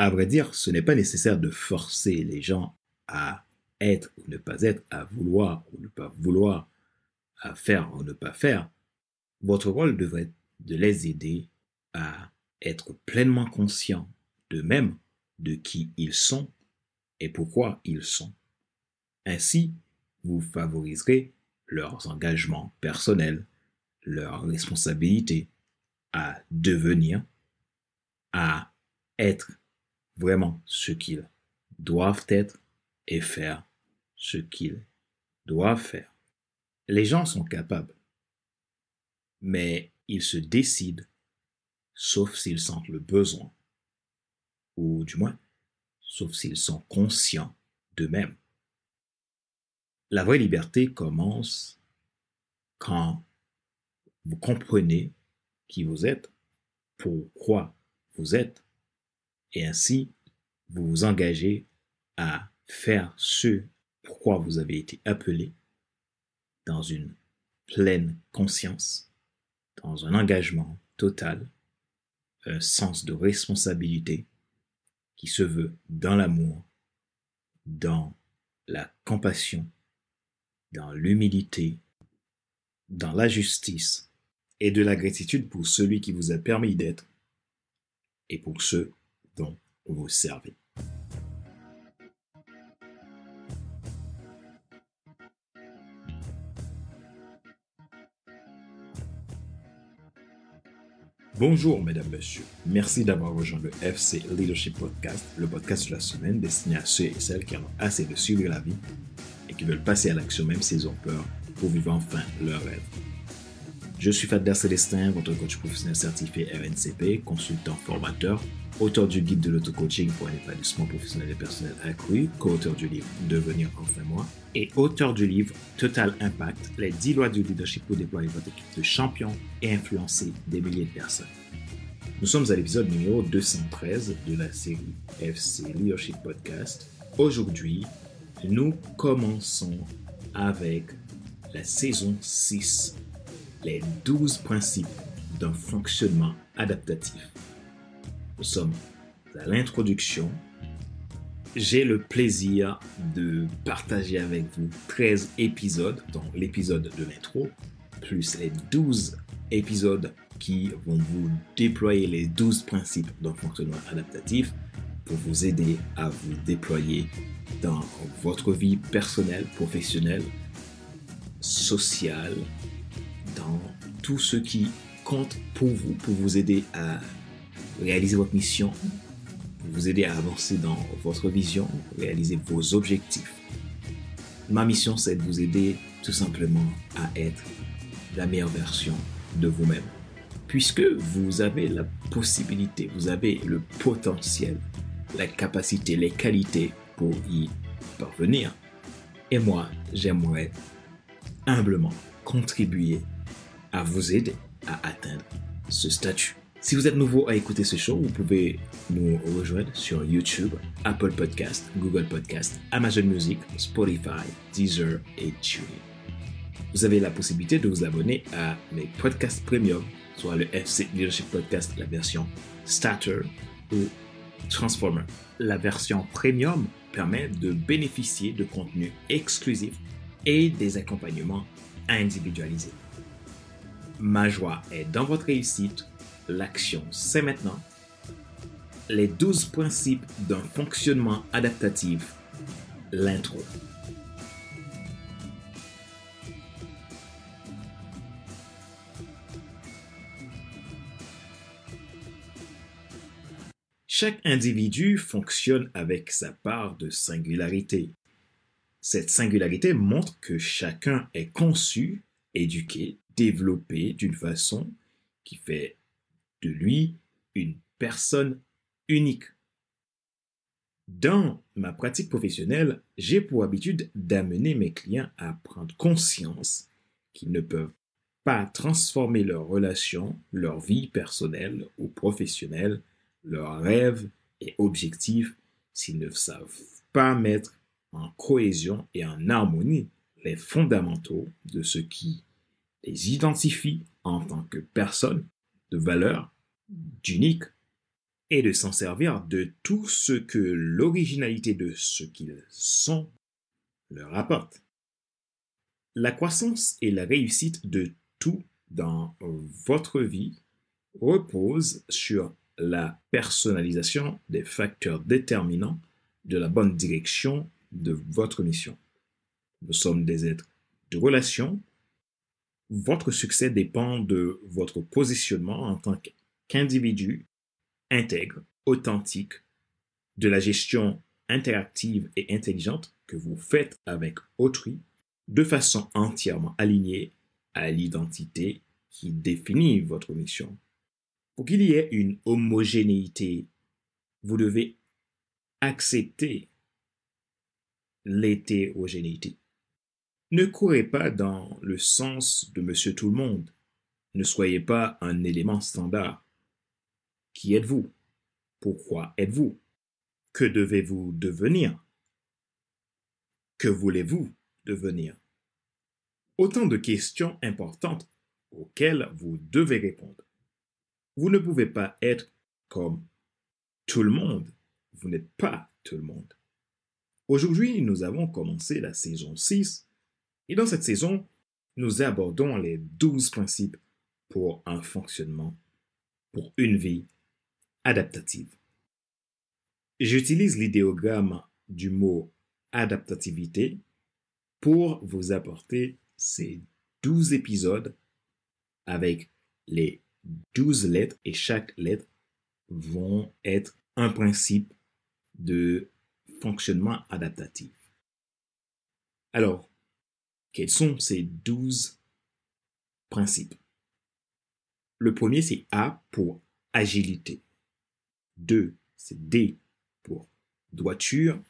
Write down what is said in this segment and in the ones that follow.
À vrai dire, ce n'est pas nécessaire de forcer les gens à être ou ne pas être, à vouloir ou ne pas vouloir, à faire ou ne pas faire. Votre rôle devrait être de les aider à être pleinement conscients d'eux-mêmes, de qui ils sont et pourquoi ils sont. Ainsi, vous favoriserez leurs engagements personnels, leurs responsabilités à devenir, à être vraiment ce qu'ils doivent être et faire ce qu'ils doivent faire. Les gens sont capables, mais ils se décident, sauf s'ils sentent le besoin, ou du moins, sauf s'ils sont conscients d'eux-mêmes. La vraie liberté commence quand vous comprenez qui vous êtes, pourquoi vous êtes, et ainsi vous vous engagez à faire ce pourquoi vous avez été appelé dans une pleine conscience, dans un engagement total, un sens de responsabilité qui se veut dans l'amour, dans la compassion, dans l'humilité, dans la justice et de la gratitude pour celui qui vous a permis d'être et pour ceux vous servez. Bonjour mesdames, messieurs. Merci d'avoir rejoint le FC Leadership Podcast, le podcast de la semaine destiné à ceux et celles qui ont assez de suivre la vie et qui veulent passer à l'action même s'ils ont peur pour vivre enfin leur rêve. Je suis Fadler Célestin, votre coach professionnel certifié RNCP, consultant formateur, auteur du guide de l'auto-coaching pour un épanouissement professionnel et personnel accru, co-auteur du livre Devenir enfin moi, et auteur du livre Total Impact, les 10 lois du leadership pour déployer votre équipe de champions et influencer des milliers de personnes. Nous sommes à l'épisode numéro 213 de la série FC Leadership Podcast. Aujourd'hui, nous commençons avec la saison 6, les 12 principes d'un fonctionnement adaptatif. Nous sommes à l'introduction j'ai le plaisir de partager avec vous 13 épisodes, donc l'épisode de l'intro, plus les 12 épisodes qui vont vous déployer les 12 principes d'un fonctionnement adaptatif pour vous aider à vous déployer dans votre vie personnelle, professionnelle, sociale, dans tout ce qui compte pour vous, pour vous aider à réaliser votre mission vous aider à avancer dans votre vision, réaliser vos objectifs. Ma mission, c'est de vous aider tout simplement à être la meilleure version de vous-même. Puisque vous avez la possibilité, vous avez le potentiel, la capacité, les qualités pour y parvenir. Et moi, j'aimerais humblement contribuer à vous aider à atteindre ce statut. Si vous êtes nouveau à écouter ce show, vous pouvez nous rejoindre sur YouTube, Apple Podcast, Google Podcast, Amazon Music, Spotify, Deezer et TuneIn. Vous avez la possibilité de vous abonner à mes podcasts premium, soit le FC Leadership Podcast, la version Starter ou Transformer. La version premium permet de bénéficier de contenus exclusifs et des accompagnements individualisés. Ma joie est dans votre réussite l'action, c'est maintenant. Les 12 principes d'un fonctionnement adaptatif. L'intro. Chaque individu fonctionne avec sa part de singularité. Cette singularité montre que chacun est conçu, éduqué, développé d'une façon qui fait de lui une personne unique. Dans ma pratique professionnelle, j'ai pour habitude d'amener mes clients à prendre conscience qu'ils ne peuvent pas transformer leurs relations, leur vie personnelle ou professionnelle, leurs rêves et objectifs s'ils ne savent pas mettre en cohésion et en harmonie les fondamentaux de ce qui les identifie en tant que personnes de valeur, d'unique et de s'en servir de tout ce que l'originalité de ce qu'ils sont leur apporte. La croissance et la réussite de tout dans votre vie repose sur la personnalisation des facteurs déterminants de la bonne direction de votre mission. Nous sommes des êtres de relation. Votre succès dépend de votre positionnement en tant qu'individu intègre, authentique, de la gestion interactive et intelligente que vous faites avec autrui de façon entièrement alignée à l'identité qui définit votre mission. Pour qu'il y ait une homogénéité, vous devez accepter l'hétérogénéité. Ne courez pas dans le sens de Monsieur Tout le Monde. Ne soyez pas un élément standard. Qui êtes-vous? Pourquoi êtes-vous? Que devez-vous devenir? Que voulez-vous devenir? Autant de questions importantes auxquelles vous devez répondre. Vous ne pouvez pas être comme tout le monde. Vous n'êtes pas tout le monde. Aujourd'hui, nous avons commencé la saison 6 et dans cette saison, nous abordons les 12 principes pour un fonctionnement, pour une vie adaptative. J'utilise l'idéogramme du mot adaptativité pour vous apporter ces 12 épisodes avec les 12 lettres et chaque lettre vont être un principe de fonctionnement adaptatif. Alors, quels sont ces 12 principes? Le premier, c'est A pour agilité. 2, c'est D pour droiture.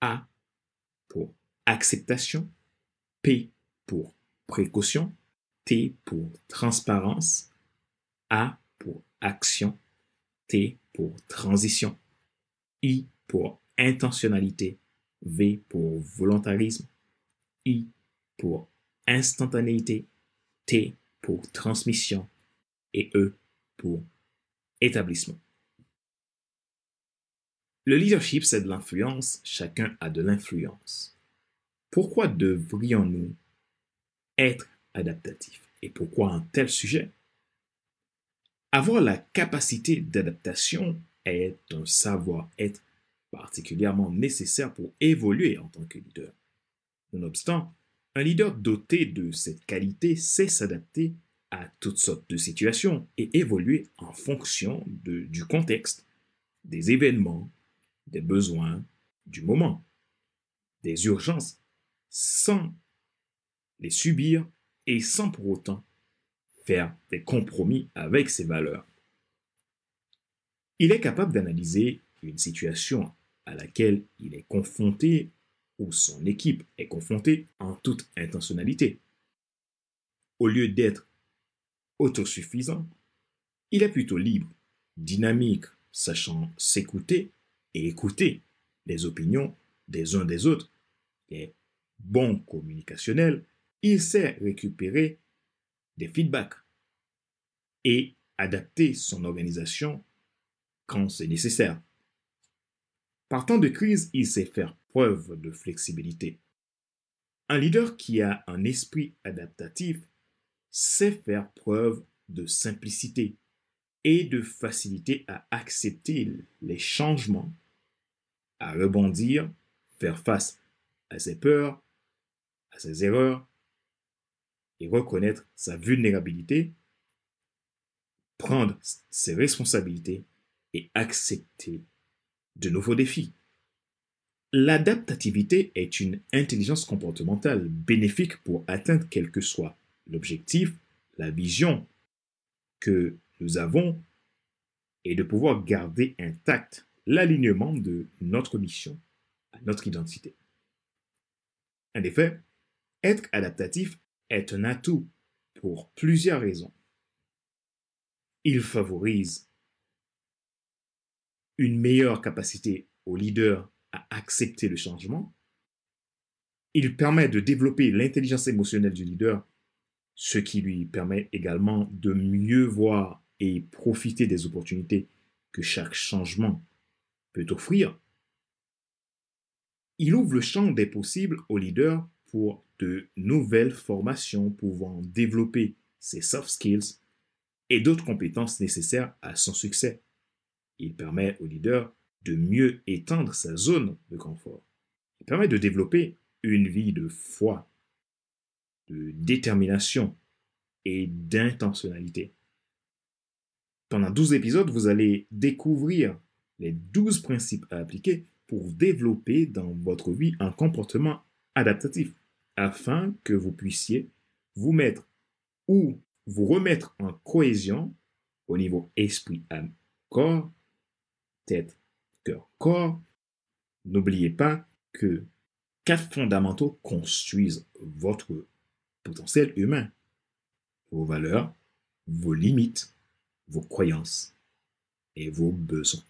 A pour acceptation. P pour précaution. T pour transparence. A pour action. T pour transition. I pour intentionnalité. V pour volontarisme. I pour instantanéité. T pour transmission. Et E pour établissement. Le leadership, c'est de l'influence. Chacun a de l'influence. Pourquoi devrions-nous être adaptatifs Et pourquoi un tel sujet? Avoir la capacité d'adaptation est un savoir-être particulièrement nécessaire pour évoluer en tant que leader. Nonobstant, un leader doté de cette qualité sait s'adapter à toutes sortes de situations et évoluer en fonction du contexte, des événements, des besoins du moment, des urgences, sans les subir et sans pour autant faire des compromis avec ses valeurs. Il est capable d'analyser une situation à laquelle il est confronté ou son équipe est confrontée en toute intentionnalité. Au lieu d'être autosuffisant, il est plutôt libre, dynamique, sachant s'écouter et écouter les opinions des uns des autres. Et bon communicationnel, il sait récupérer des feedbacks et adapter son organisation quand c'est nécessaire. Par temps de crise, il sait faire preuve de flexibilité. Un leader qui a un esprit adaptatif sait faire preuve de simplicité et de facilité à accepter les changements, à rebondir, faire face à ses peurs, à ses erreurs et reconnaître sa vulnérabilité, prendre ses responsabilités et accepter de nouveaux défis. L'adaptativité est une intelligence comportementale bénéfique pour atteindre quel que soit l'objectif, la vision que nous avons et de pouvoir garder intact l'alignement de notre mission à notre identité. En effet, être adaptatif est un atout pour plusieurs raisons. Il favorise une meilleure capacité au leader à accepter le changement. Il permet de développer l'intelligence émotionnelle du leader, ce qui lui permet également de mieux voir et profiter des opportunités que chaque changement peut offrir, il ouvre le champ des possibles aux leaders pour de nouvelles formations pouvant développer ses soft skills et d'autres compétences nécessaires à son succès. Il permet au leader de mieux étendre sa zone de confort. Il permet de développer une vie de foi, de détermination et d'intentionnalité. Pendant 12 épisodes, vous allez découvrir les 12 principes à appliquer pour développer dans votre vie un comportement adaptatif afin que vous puissiez vous mettre ou vous remettre en cohésion au niveau esprit, âme, corps, tête, cœur, corps. N'oubliez pas que quatre fondamentaux construisent votre potentiel humain. Vos valeurs, vos limites, vos croyances et vos besoins.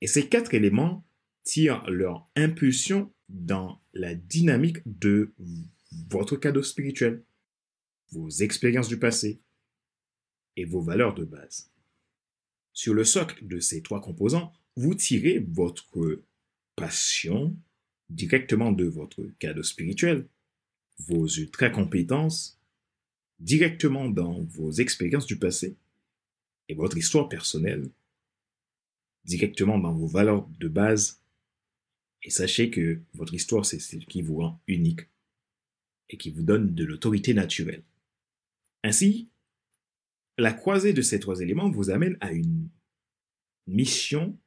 Et ces quatre éléments tirent leur impulsion dans la dynamique de votre cadeau spirituel, vos expériences du passé et vos valeurs de base. Sur le socle de ces trois composants, vous tirez votre passion directement de votre cadeau spirituel, vos ultra-compétences directement dans vos expériences du passé et votre histoire personnelle directement dans vos valeurs de base. Et sachez que votre histoire, c'est ce qui vous rend unique et qui vous donne de l'autorité naturelle. Ainsi, la croisée de ces trois éléments vous amène à une mission,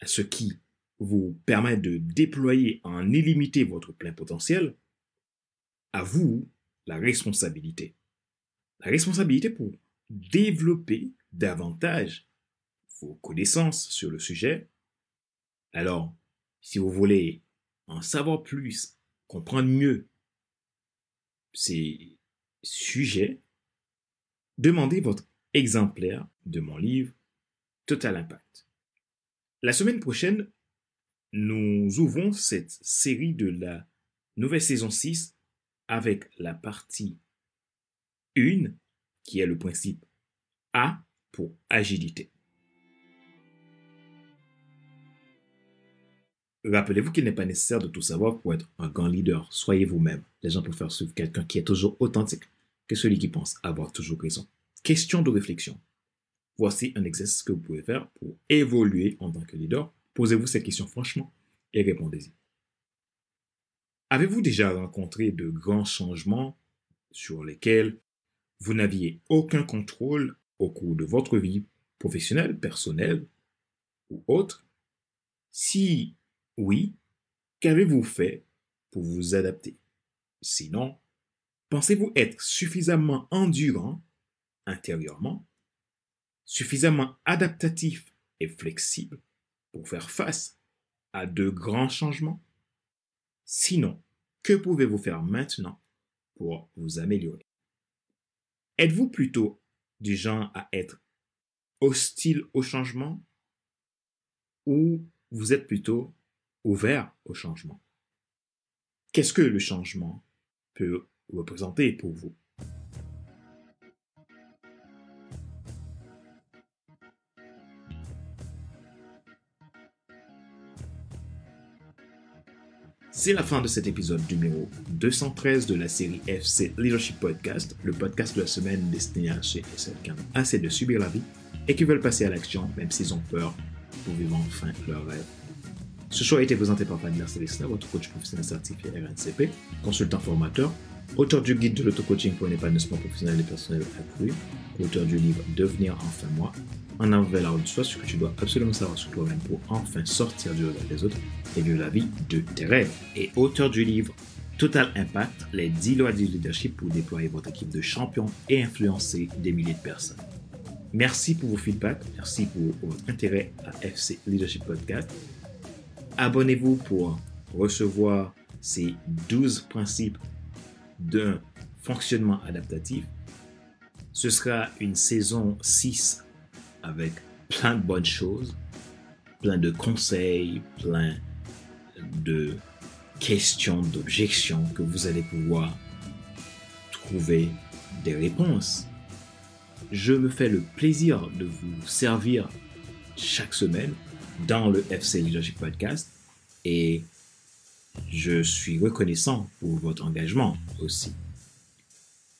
à ce qui vous permet de déployer en illimité votre plein potentiel, à vous la responsabilité. La responsabilité pour développer davantage vos connaissances sur le sujet. Alors, si vous voulez en savoir plus, comprendre mieux ces sujets, demandez votre exemplaire de mon livre Total Impact. La semaine prochaine, nous ouvrons cette série de la nouvelle saison 6 avec la partie 1 qui est le principe A pour agilité. Rappelez-vous qu'il n'est pas nécessaire de tout savoir pour être un grand leader. Soyez vous-même. Les gens préfèrent suivre quelqu'un qui est toujours authentique que celui qui pense avoir toujours raison. Question de réflexion. Voici un exercice que vous pouvez faire pour évoluer en tant que leader. Posez-vous ces questions franchement et répondez-y. Avez-vous déjà rencontré de grands changements sur lesquels vous n'aviez aucun contrôle au cours de votre vie professionnelle, personnelle ou autre? Si oui, qu'avez-vous fait pour vous adapter? Sinon, pensez-vous être suffisamment endurant intérieurement, suffisamment adaptatif et flexible pour faire face à de grands changements? Sinon, que pouvez-vous faire maintenant pour vous améliorer? Êtes-vous plutôt du genre à être hostile au changement ou vous êtes plutôt ouvert au changement? Qu'est-ce que le changement peut représenter pour vous C'est la fin de cet épisode numéro 213 de la série FC Leadership Podcast, le podcast de la semaine destiné à ceux et celles qui ont assez de subir la vie et qui veulent passer à l'action même s'ils ont peur pour vivre enfin leur rêve. Ce show a été présenté par Fadler Célestin, votre coach professionnel certifié RNCP, consultant formateur, auteur du guide de l'auto-coaching pour un épanouissement professionnel et personnel accru, auteur du livre Devenir enfin moi, en avant la de soi, ce que tu dois absolument savoir sur toi-même pour enfin sortir du regard des autres et vivre la vie de tes rêves, et auteur du livre Total Impact, les 10 lois du leadership pour déployer votre équipe de champions et influencer des milliers de personnes. Merci pour vos feedbacks, merci pour votre intérêt à FC Leadership Podcast. Abonnez-vous pour recevoir ces 12 principes d'un fonctionnement adaptatif. Ce sera une saison 6 avec plein de bonnes choses, plein de conseils, plein de questions, d'objections que vous allez pouvoir trouver des réponses je me fais le plaisir de vous servir chaque semaine dans le FC Leadership Podcast et je suis reconnaissant pour votre engagement aussi.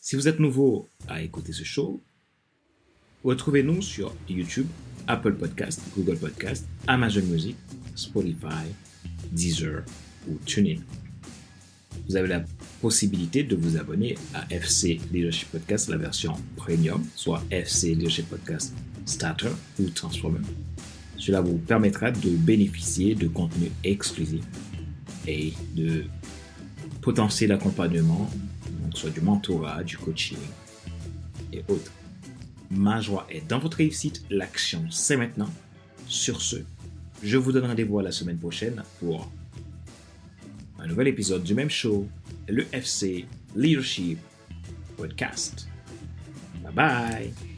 Si vous êtes nouveau à écouter ce show, retrouvez-nous sur YouTube, Apple Podcast, Google Podcast, Amazon Music, Spotify, Deezer ou TuneIn. Vous avez la possibilité de vous abonner à FC Leadership Podcast, la version premium, soit FC Leadership Podcast Starter ou Transformer. Cela vous permettra de bénéficier de contenus exclusifs et de potentiel d'accompagnement, soit du mentorat, du coaching et autres. Ma joie est dans votre réussite, l'action c'est maintenant. Sur ce, je vous donne rendez-vous la semaine prochaine pour un nouvel épisode du même show, le FC Leadership Podcast. Bye bye